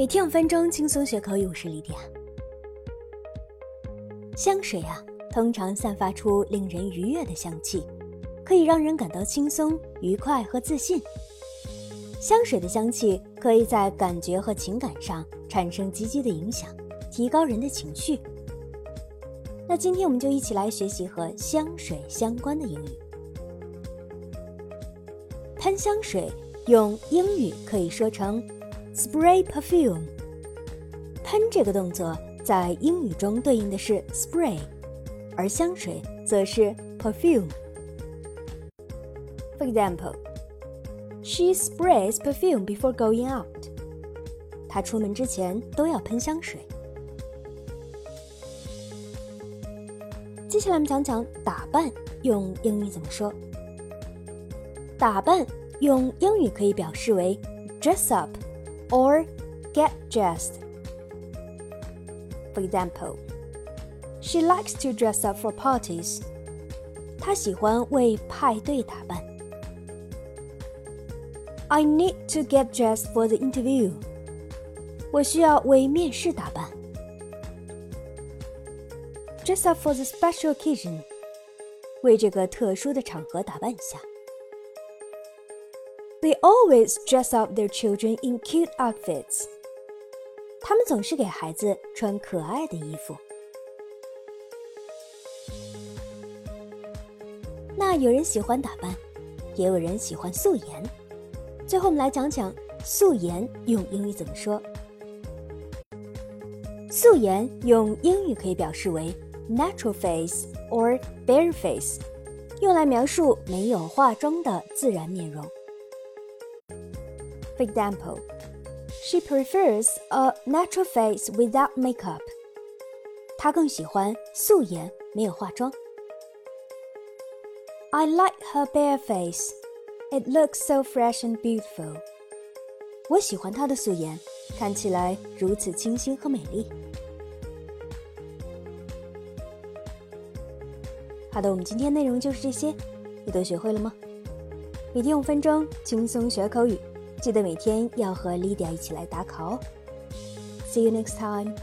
每天五分钟轻松学口语，我是李典。香水啊，通常散发出令人愉悦的香气，可以让人感到轻松、愉快和自信。香水的香气可以在感觉和情感上产生积极的影响，提高人的情绪。那今天我们就一起来学习和香水相关的英语。喷香水用英语可以说成 spray perfume。喷这个动作在英语中对应的是 spray，而香水则是 perfume。For example, she sprays perfume before going out. 她出门之前都要喷香水。接下来我们讲讲打扮用英语怎么说。打扮用英语可以表示为 dress up or get dressed。For example, she likes to dress up for parties. 她喜欢为派对打扮。I need to get dressed for the interview. 我需要为面试打扮。Dress up for the special occasion. 为这个特殊的场合打扮一下。 They always dress up their children in cute outfits. 他们总是给孩子穿可爱的衣服。那有人喜欢打扮，也有人喜欢素颜。最后，我们来讲讲素颜用英语怎么说。素颜用英语可以表示为 natural face or bare face，用来描述没有化妆的自然面容。For example. She prefers a natural face without makeup. 她更喜欢素颜，没有化妆。I like her bare face. It looks so fresh and beautiful. 我喜欢她的素颜，看起来如此清新和美丽。好的，我们今天内容就是这些，你都学会了吗？每天五分钟，轻松学口语。记得每天要和 Lydia 一起来打卡哦。See you next time.